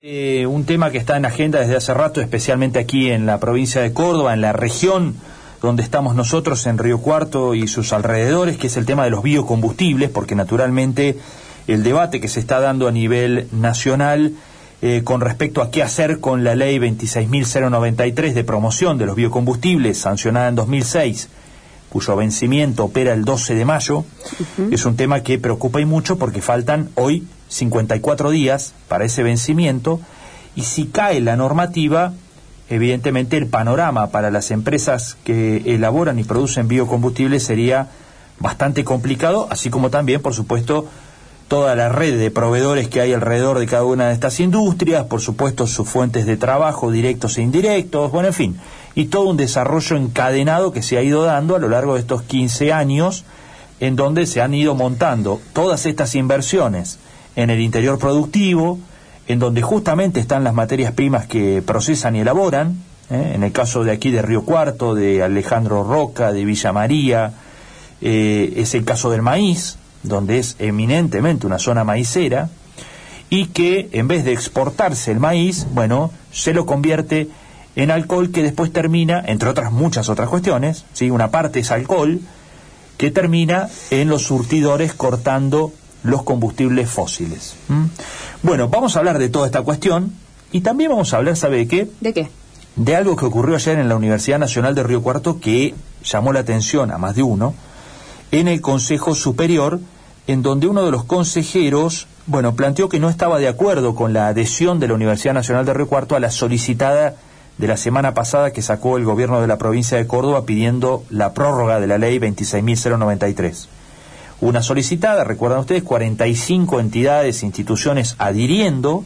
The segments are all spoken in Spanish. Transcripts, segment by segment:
Eh, un tema que está en agenda desde hace rato, especialmente aquí en la provincia de Córdoba, en la región donde estamos nosotros, en Río Cuarto y sus alrededores, que es el tema de los biocombustibles, porque naturalmente el debate que se está dando a nivel nacional eh, con respecto a qué hacer con la ley 26.093 de promoción de los biocombustibles, sancionada en 2006, cuyo vencimiento opera el 12 de mayo, es un tema que preocupa y mucho porque faltan hoy 54 días para ese vencimiento y si cae la normativa, evidentemente el panorama para las empresas que elaboran y producen biocombustibles sería bastante complicado, así como también, por supuesto, toda la red de proveedores que hay alrededor de cada una de estas industrias, por supuesto sus fuentes de trabajo directos e indirectos, bueno, en fin, y todo un desarrollo encadenado que se ha ido dando a lo largo de estos 15 años, en donde se han ido montando todas estas inversiones en el interior productivo, en donde justamente están las materias primas que procesan y elaboran, ¿eh? en el caso de aquí de Río Cuarto, de Alejandro Roca, de Villa María, eh, es el caso del maíz, donde es eminentemente una zona maicera, y que en vez de exportarse el maíz, bueno, se lo convierte en alcohol que después termina, entre otras muchas otras cuestiones, ¿sí? una parte es alcohol, que termina en los surtidores cortando los combustibles fósiles. Bueno, vamos a hablar de toda esta cuestión y también vamos a hablar, ¿sabe de qué? ¿De qué? De algo que ocurrió ayer en la Universidad Nacional de Río Cuarto que llamó la atención a más de uno, en el Consejo Superior, en donde uno de los consejeros, bueno, planteó que no estaba de acuerdo con la adhesión de la Universidad Nacional de Río Cuarto a la solicitada de la semana pasada que sacó el gobierno de la provincia de Córdoba pidiendo la prórroga de la ley 26.093 una solicitada, recuerdan ustedes, 45 entidades e instituciones adhiriendo,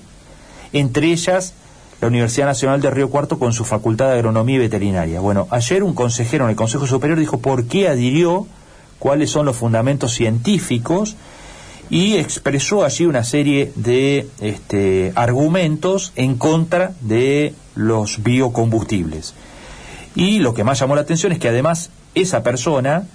entre ellas la Universidad Nacional de Río Cuarto con su Facultad de Agronomía y Veterinaria. Bueno, ayer un consejero en el Consejo Superior dijo por qué adhirió, cuáles son los fundamentos científicos y expresó allí una serie de este, argumentos en contra de los biocombustibles. Y lo que más llamó la atención es que además esa persona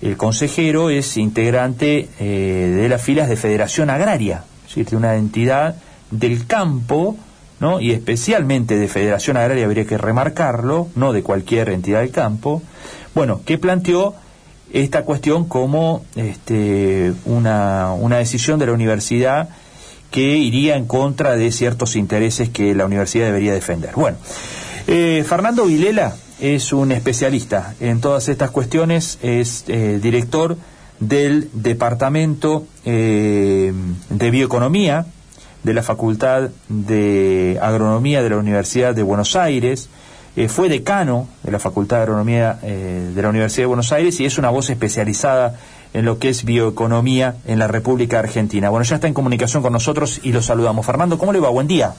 el consejero es integrante eh, de las filas de Federación Agraria, de una entidad del campo, ¿no? y especialmente de Federación Agraria habría que remarcarlo, no de cualquier entidad del campo, bueno, que planteó esta cuestión como este, una, una decisión de la universidad que iría en contra de ciertos intereses que la universidad debería defender. Bueno, eh, Fernando Vilela es un especialista en todas estas cuestiones, es eh, director del Departamento eh, de Bioeconomía de la Facultad de Agronomía de la Universidad de Buenos Aires, eh, fue decano de la Facultad de Agronomía de la Universidad de Buenos Aires y es una voz especializada en lo que es bioeconomía en la República Argentina. Bueno, ya está en comunicación con nosotros y lo saludamos. Fernando, ¿cómo le va? Buen día.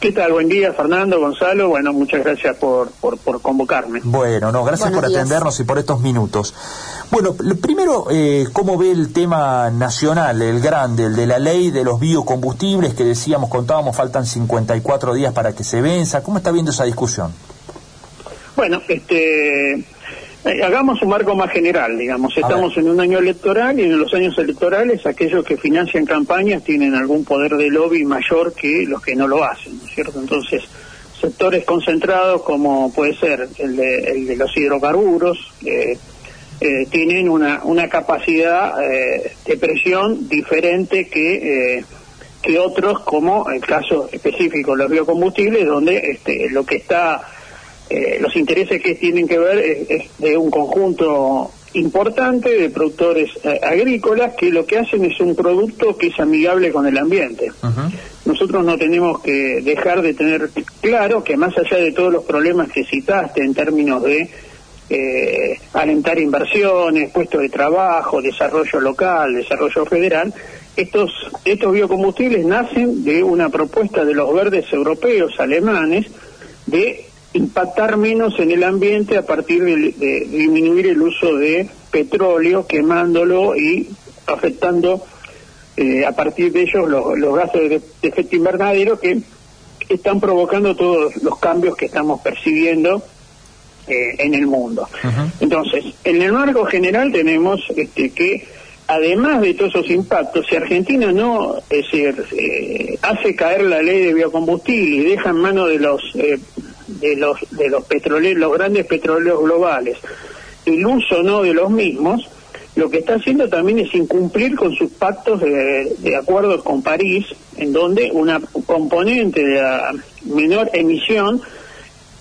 ¿Qué tal? Buen día, Fernando, Gonzalo. Bueno, muchas gracias por, por, convocarme. Bueno, no, gracias por atendernos y por estos minutos. Bueno, primero, eh, ¿cómo ve el tema nacional, el grande, el de la ley de los biocombustibles que decíamos, contábamos, faltan 54 días para que se venza? ¿Cómo está viendo esa discusión? Bueno, este eh, hagamos un marco más general, digamos. Estamos en un año electoral y en los años electorales aquellos que financian campañas tienen algún poder de lobby mayor que los que no lo hacen, ¿no es cierto? Entonces, sectores concentrados como puede ser el de, el de los hidrocarburos, eh, eh, tienen una, una capacidad de presión diferente que, que otros, como el caso específico de los biocombustibles, donde este, lo que está eh, los intereses que tienen que ver es, de un conjunto importante de productores eh, agrícolas que lo que hacen es un producto que es amigable con el ambiente. Nosotros no tenemos que dejar de tener claro que más allá de todos los problemas que citaste en términos de eh, alentar inversiones, puestos de trabajo, desarrollo local, desarrollo federal, estos, estos biocombustibles nacen de una propuesta de los verdes europeos, alemanes, de impactar menos en el ambiente a partir de, disminuir el uso de petróleo, quemándolo y afectando eh, a partir de ellos los, gases de, efecto invernadero que están provocando todos los cambios que estamos percibiendo eh, en el mundo. Entonces, en el marco general tenemos este, que además de todos esos impactos, si Argentina no es decir, eh, hace caer la ley de biocombustible y deja en manos de los de los de los petroleros, los grandes petroleros globales, el uso no de los mismos, lo que está haciendo también es incumplir con sus pactos de, de acuerdos con París, en donde una componente de la menor emisión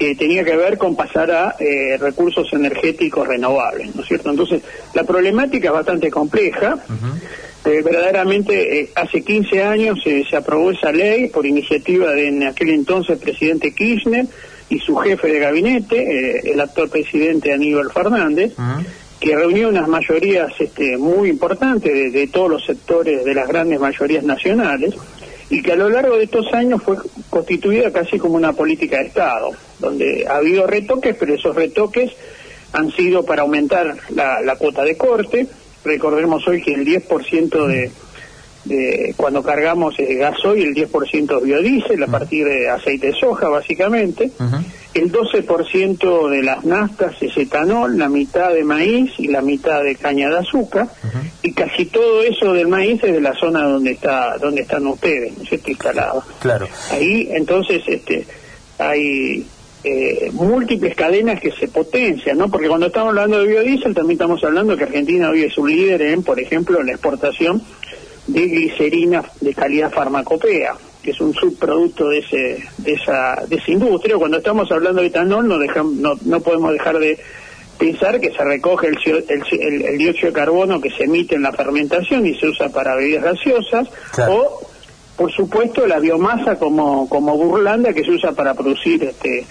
eh, tenía que ver con pasar a eh, recursos energéticos renovables, ¿no es cierto? Entonces, la problemática es bastante compleja. Eh, verdaderamente, hace 15 años se aprobó esa ley por iniciativa de en aquel entonces presidente Kirchner y su jefe de gabinete, el actual presidente Aníbal Fernández, que reunió unas mayorías este, muy importantes de todos los sectores de las grandes mayorías nacionales y que a lo largo de estos años fue constituida casi como una política de Estado, donde ha habido retoques, pero esos retoques han sido para aumentar la, cuota de corte. Recordemos hoy que el 10% de, de cuando cargamos el gasoil, el 10% es biodiesel a partir de aceite de soja, básicamente. El 12% de las nastas es etanol, la mitad de maíz y la mitad de caña de azúcar. Y casi todo eso del maíz es de la zona donde está donde están ustedes, ¿no es cierto? Instalado. Claro. Ahí, entonces, este hay eh, múltiples cadenas que se potencian, ¿no? Porque cuando estamos hablando de biodiesel también estamos hablando que Argentina hoy es un líder en, por ejemplo, la exportación de glicerina de calidad farmacopea, que es un subproducto de ese de esa de esa industria. Cuando estamos hablando de etanol no dejamos, no, no podemos dejar de pensar que se recoge el, el, el, dióxido de carbono que se emite en la fermentación y se usa para bebidas gaseosas o por supuesto la biomasa como como burlanda que se usa para producir este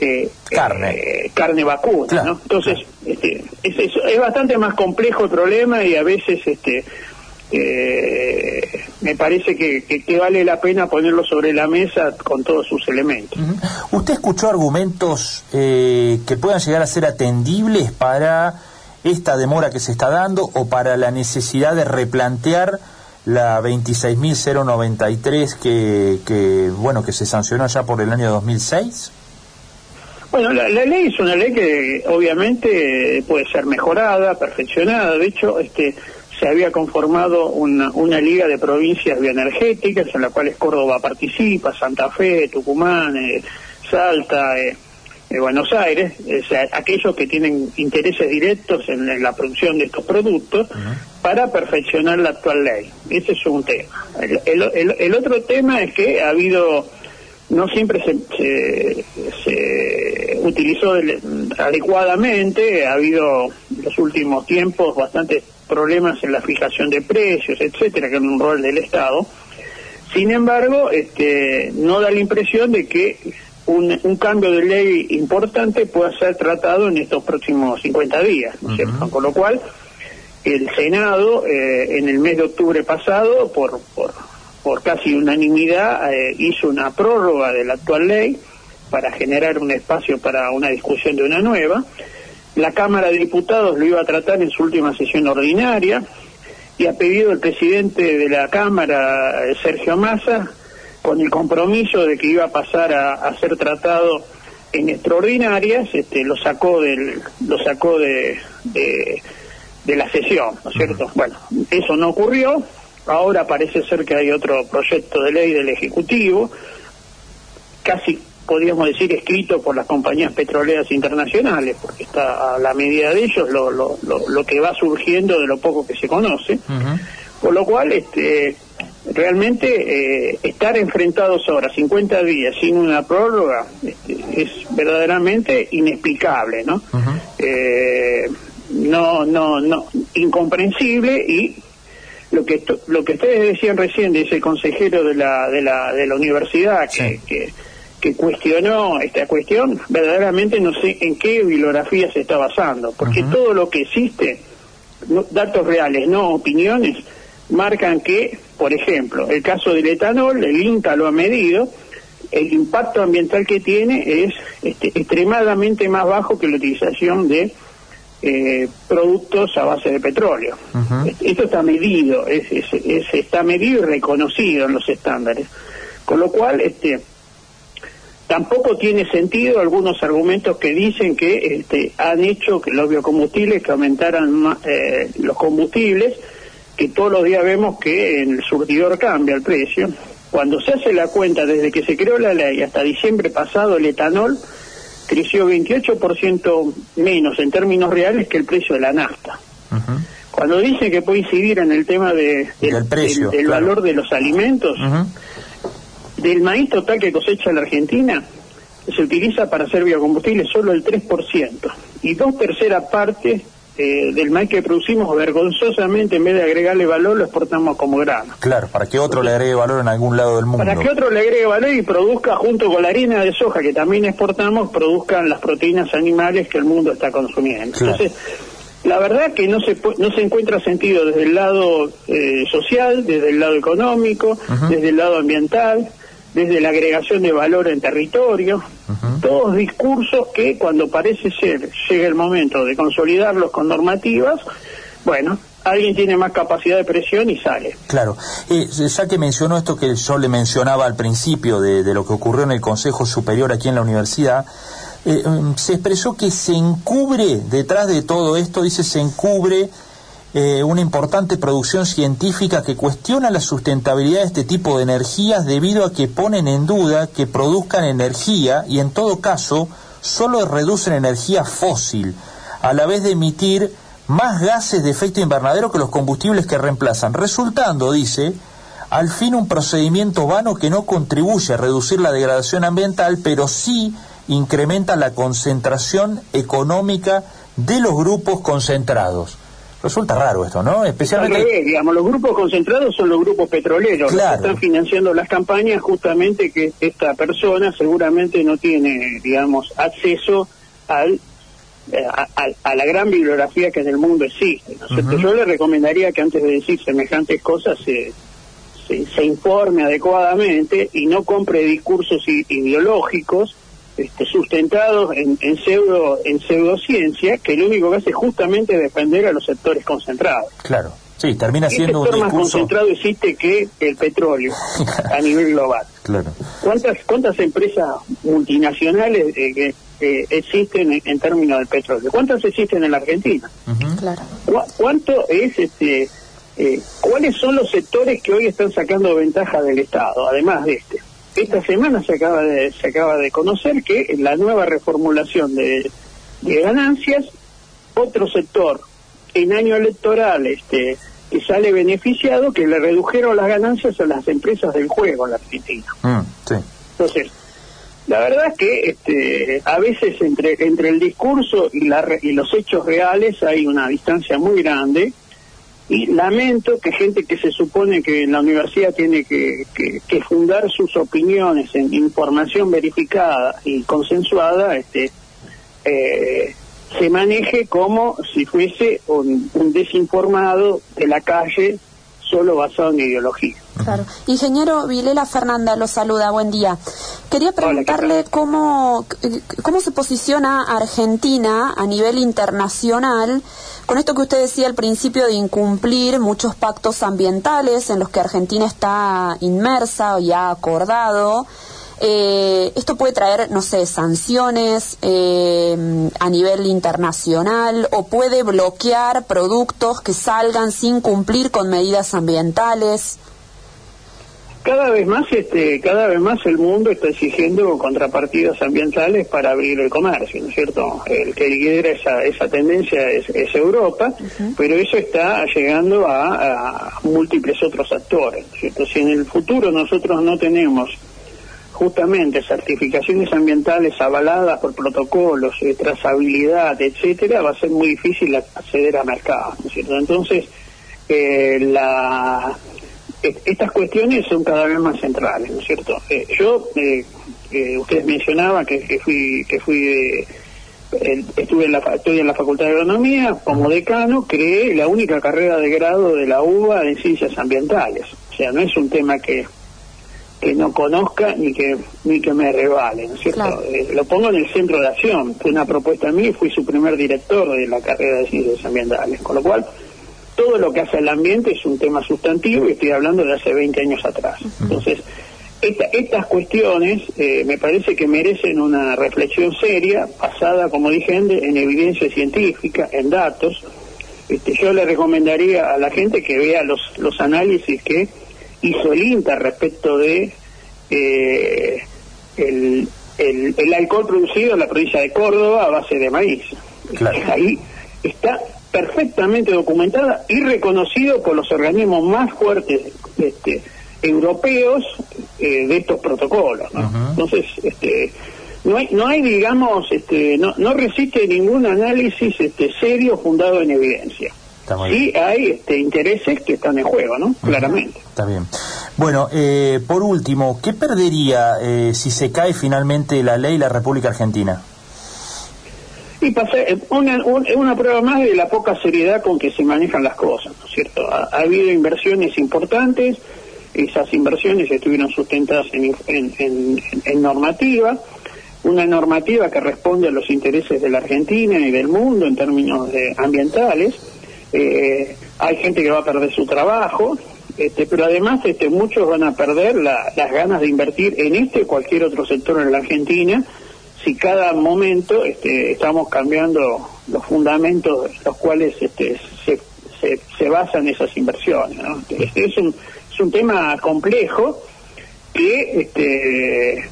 eh, carne eh, carne vacuna ¿no? entonces este, es, es, bastante más complejo el problema y a veces este eh, me parece que, que, vale la pena ponerlo sobre la mesa con todos sus elementos. ¿Usted escuchó argumentos eh, que puedan llegar a ser atendibles para esta demora que se está dando o para la necesidad de replantear la 26.093 que, que, bueno, que se sancionó ya por el año 2006? Bueno, la, la, ley es una ley que obviamente puede ser mejorada, perfeccionada. De hecho, este, se había conformado una, una liga de provincias bioenergéticas en la cual Córdoba participa, Santa Fe, Tucumán, eh, Salta, eh, eh, Buenos Aires, aquellos que tienen intereses directos en, la producción de estos productos para perfeccionar la actual ley. Ese es un tema. El, otro tema es que ha habido, no siempre se, se, utilizó adecuadamente, ha habido en los últimos tiempos bastante problemas en la fijación de precios, etcétera, que es un rol del Estado. Sin embargo, este, no da la impresión de que un, cambio de ley importante pueda ser tratado en estos próximos 50 días, ¿no es cierto? Con lo cual, el Senado, eh, en el mes de octubre pasado, por, por, por casi unanimidad, eh, hizo una prórroga de la actual ley para generar un espacio para una discusión de una nueva. La Cámara de Diputados lo iba a tratar en su última sesión ordinaria y ha pedido el presidente de la Cámara, Sergio Massa, con el compromiso de que iba a pasar a, ser tratado en extraordinarias, este, lo sacó del, lo sacó de, de, la sesión, ¿no es cierto? Bueno, eso no ocurrió. Ahora parece ser que hay otro proyecto de ley del Ejecutivo, casi podríamos decir, escrito por las compañías petroleras internacionales, porque está a la medida de ellos lo, lo, lo, que va surgiendo de lo poco que se conoce. Por lo cual, este, realmente eh, estar enfrentados ahora 50 días sin una prórroga este, es verdaderamente inexplicable, ¿no? Eh, no, no, no, incomprensible y lo que lo que ustedes decían recién de ese consejero de la de la de la universidad que, que que cuestionó esta cuestión, verdaderamente no sé en qué bibliografía se está basando, porque todo lo que existe, datos reales, no opiniones, marcan que, por ejemplo, el caso del etanol, el INTA lo ha medido, el impacto ambiental que tiene es este, extremadamente más bajo que la utilización de eh, productos a base de petróleo. Esto está medido, es, está medido y reconocido en los estándares. Con lo cual, este, Tampoco tiene sentido algunos argumentos que dicen que este, han hecho que los biocombustibles que aumentaran eh, los combustibles que todos los días vemos que en el surtidor cambia el precio, cuando se hace la cuenta desde que se creó la ley hasta diciembre pasado, el etanol creció 28% menos en términos reales que el precio de la nafta. Cuando dice que puede incidir en el tema de, del, precio, del, valor de los alimentos, del maíz total que cosecha la Argentina, se utiliza para hacer biocombustible solo el 3%. Y dos terceras partes eh, del maíz que producimos, vergonzosamente, en vez de agregarle valor, lo exportamos como grano. Claro, para que otro le agregue valor en algún lado del mundo. Para que otro le agregue valor y produzca, junto con la harina de soja que también exportamos, produzcan las proteínas animales que el mundo está consumiendo. Entonces, la verdad que no se no se encuentra sentido desde el lado eh, social, desde el lado económico, desde el lado ambiental, desde la agregación de valor en territorio, todos discursos que cuando parece ser llega el momento de consolidarlos con normativas, bueno, alguien tiene más capacidad de presión y sale. Claro, eh, ya que mencionó esto que yo le mencionaba al principio de, de lo que ocurrió en el Consejo Superior aquí en la universidad, eh, um, se expresó que se encubre detrás de todo esto, dice, se encubre eh, una importante producción científica que cuestiona la sustentabilidad de este tipo de energías debido a que ponen en duda que produzcan energía y en todo caso solo reducen energía fósil, a la vez de emitir más gases de efecto invernadero que los combustibles que reemplazan, resultando, dice, al fin un procedimiento vano que no contribuye a reducir la degradación ambiental, pero sí incrementa la concentración económica de los grupos concentrados. Resulta raro esto, ¿no? Especialmente. digamos, los grupos concentrados son los grupos petroleros, que están financiando las campañas justamente que esta persona seguramente no tiene, digamos, acceso al eh, a, la gran bibliografía que en el mundo existe. Yo le recomendaría que antes de decir semejantes cosas se, se, informe adecuadamente y no compre discursos ideológicos este, sustentados en, en, pseudo en pseudociencia que lo único que hace es justamente defender a los sectores concentrados. Claro. Sí, termina siendo un sector más concentrado existe que el petróleo a nivel global. Claro. ¿Cuántas cuántas empresas multinacionales eh, que existen en, términos del petróleo? ¿Cuántas existen en la Argentina? Claro. ¿Cuánto es este eh, cuáles son los sectores que hoy están sacando ventaja del Estado, además de este? Esta semana se acaba de, se acaba de conocer que la nueva reformulación de, ganancias, otro sector en año electoral este que sale beneficiado, que le redujeron las ganancias a las empresas del juego en la Argentina. Mm, Entonces, la verdad es que este, a veces entre, entre el discurso y, la, y los hechos reales hay una distancia muy grande y lamento que gente que se supone que en la universidad tiene que, que, fundar sus opiniones en información verificada y consensuada, este, eh, se maneje como si fuese un desinformado de la calle solo basado en ideología. Claro. Ingeniero Vilela Fernanda lo saluda, buen día. Quería preguntarle cómo, cómo se posiciona Argentina a nivel internacional con esto que usted decía al principio de incumplir muchos pactos ambientales en los que Argentina está inmersa y ha acordado. Eh, esto puede traer, no sé, sanciones eh, a nivel internacional o puede bloquear productos que salgan sin cumplir con medidas ambientales. Cada vez más este cada vez más el mundo está exigiendo contrapartidas ambientales para abrir el comercio no es cierto el que lidera esa esa tendencia es, Europa pero eso está llegando a, múltiples otros actores cierto si en el futuro nosotros no tenemos justamente certificaciones ambientales avaladas por protocolos de trazabilidad etcétera va a ser muy difícil acceder a mercados ¿no es cierto entonces eh, la estas cuestiones son cada vez más centrales, ¿no es cierto? Eh, yo, eh, eh, ustedes mencionaban que, fui, que fui estuve en la, estoy en la Facultad de Agronomía, como decano, creé la única carrera de grado de la UBA en ciencias ambientales. O sea, no es un tema que que no conozca ni que ni que me revale, ¿no es cierto? lo pongo en el centro de acción. Fue una propuesta mía y fui su primer director de la carrera de ciencias ambientales. Con lo cual, todo lo que hace el ambiente es un tema sustantivo y estoy hablando de hace 20 años atrás. Entonces, estas cuestiones eh, me parece que merecen una reflexión seria, basada, como dije, en, evidencia científica, en datos, este, yo le recomendaría a la gente que vea los, los análisis que hizo el INTA respecto de eh, el, el, alcohol producido en la provincia de Córdoba a base de maíz. Ahí está perfectamente documentada y reconocido por los organismos más fuertes este, europeos eh, de estos protocolos. Entonces, este, no hay, no hay digamos, este, no, no resiste ningún análisis este, serio fundado en evidencia. Sí hay este, intereses que están en juego, ¿no? Claramente. Está bien. Bueno, eh, por último, ¿qué perdería eh, si se cae finalmente la ley la República Argentina? Y pase, eh, una, una prueba más de la poca seriedad con que se manejan las cosas, ¿no es cierto? Ha, habido inversiones importantes, esas inversiones estuvieron sustentadas en, en, en normativa, una normativa que responde a los intereses de la Argentina y del mundo en términos de ambientales. Eh, hay gente que va a perder su trabajo, este, pero además este, muchos van a perder las ganas de invertir en este o cualquier otro sector en la Argentina si cada momento este, estamos cambiando los fundamentos los cuales este, se, se, se basan esas inversiones. Este, es, un, es un tema complejo que este,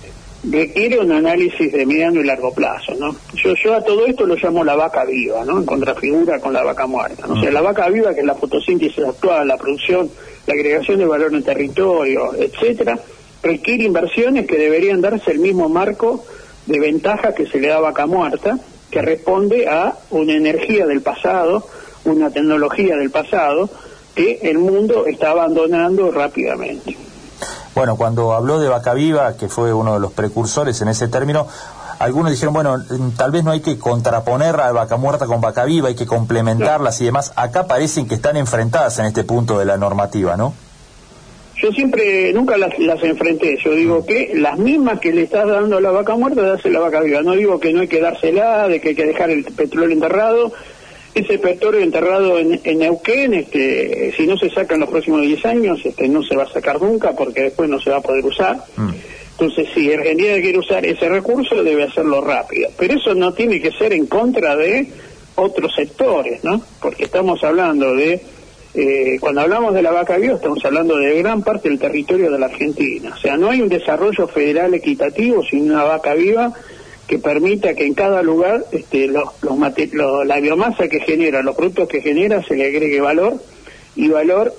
requiere un análisis de mediano y largo plazo, ¿no? Yo, yo a todo esto lo llamo la vaca viva, ¿no? En contrafigura con la vaca muerta, ¿no? O sea, la vaca viva, que es la fotosíntesis actual, la producción, la agregación de valor en territorio, etcétera, requiere inversiones que deberían darse el mismo marco de ventaja que se le da a vaca muerta, que responde a una energía del pasado, una tecnología del pasado, que el mundo está abandonando rápidamente. Bueno, cuando habló de Vaca Viva, que fue uno de los precursores en ese término, algunos dijeron, bueno, tal vez no hay que contraponer a Vaca Muerta con Vaca Viva, hay que complementarlas y demás. Acá parecen que están enfrentadas en este punto de la normativa, ¿no? Yo siempre, nunca las, las enfrenté. Yo digo que las mismas que le estás dando a la vaca muerta, darse la vaca viva. No digo que no hay que dársela, de que hay que dejar el petróleo enterrado, ese petróleo enterrado en, en, Neuquén, este, si no se saca en los próximos 10 años, este, no se va a sacar nunca porque después no se va a poder usar. Mm. Entonces, si Argentina quiere usar ese recurso, debe hacerlo rápido. Pero eso no tiene que ser en contra de otros sectores, ¿no? Porque estamos hablando de, eh, cuando hablamos de la vaca viva, estamos hablando de gran parte del territorio de la Argentina. O sea, no hay un desarrollo federal equitativo sin una vaca viva que permita que en cada lugar este, los, los la biomasa que genera, los productos que genera, se le agregue valor y valor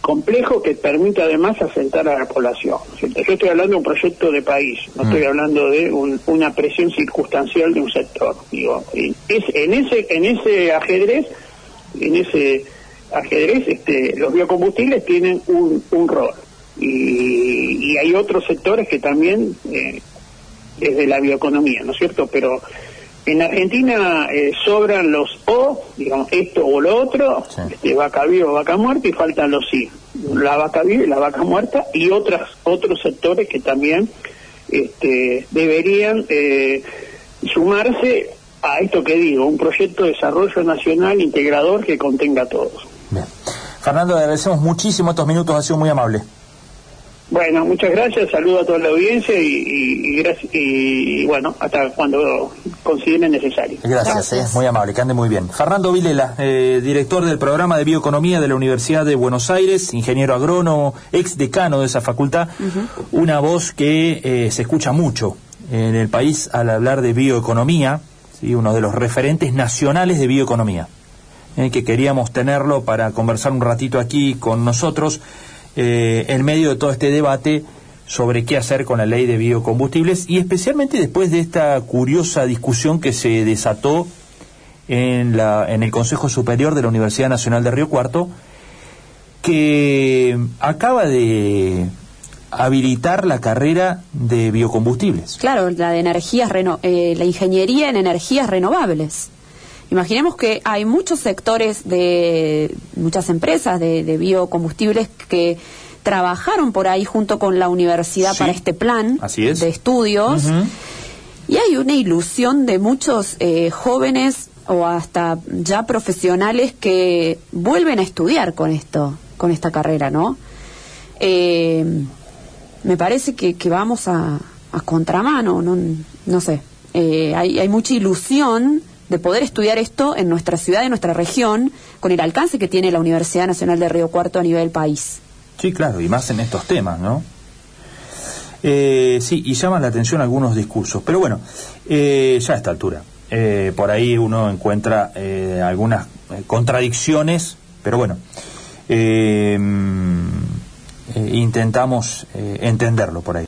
complejo que permita además asentar a la población. Yo estoy hablando de un proyecto de país, no estoy mm. hablando de una presión circunstancial de un sector. Digo, es, en ese en ese ajedrez, en ese ajedrez, este, los biocombustibles tienen un, un rol y, y hay otros sectores que también eh, desde la bioeconomía, ¿no es cierto? Pero en Argentina eh, sobran los O, digamos, esto o lo otro, este, vaca viva o vaca muerta, y faltan los I, la vaca viva y la vaca muerta, y otras otros sectores que también este, deberían eh, sumarse a esto que digo, un proyecto de desarrollo nacional integrador que contenga a todos. Bien. Fernando, agradecemos muchísimo estos minutos, ha sido muy amable. Bueno, muchas gracias, saludo a toda la audiencia y, y, bueno, hasta cuando consideren necesario. Gracias, eh, muy amable, que ande muy bien. Fernando Vilela, eh, director del programa de bioeconomía de la Universidad de Buenos Aires, ingeniero agrónomo, ex decano de esa facultad, una voz que eh, se escucha mucho en el país al hablar de bioeconomía, ¿sí? uno de los referentes nacionales de bioeconomía, que queríamos tenerlo para conversar un ratito aquí con nosotros eh, en medio de todo este debate sobre qué hacer con la ley de biocombustibles y especialmente después de esta curiosa discusión que se desató en, la, en el Consejo Superior de la Universidad Nacional de Río Cuarto, que acaba de habilitar la carrera de biocombustibles. Claro, la de energías eh, la ingeniería en energías renovables. Imaginemos que hay muchos sectores de muchas empresas de, biocombustibles que trabajaron por ahí junto con la universidad para este plan de estudios. Y hay una ilusión de muchos eh, jóvenes o hasta ya profesionales que vuelven a estudiar con esto, con esta carrera, ¿no? Eh, me parece que, vamos a, contramano, no, no sé. Eh, hay, hay mucha ilusión de poder estudiar esto en nuestra ciudad, en nuestra región, con el alcance que tiene la Universidad Nacional de Río Cuarto a nivel país. Sí, claro, y más en estos temas, ¿no? Eh, sí, y llaman la atención algunos discursos, pero bueno, eh, ya a esta altura. Eh, por ahí uno encuentra algunas contradicciones, pero bueno, intentamos entenderlo por ahí.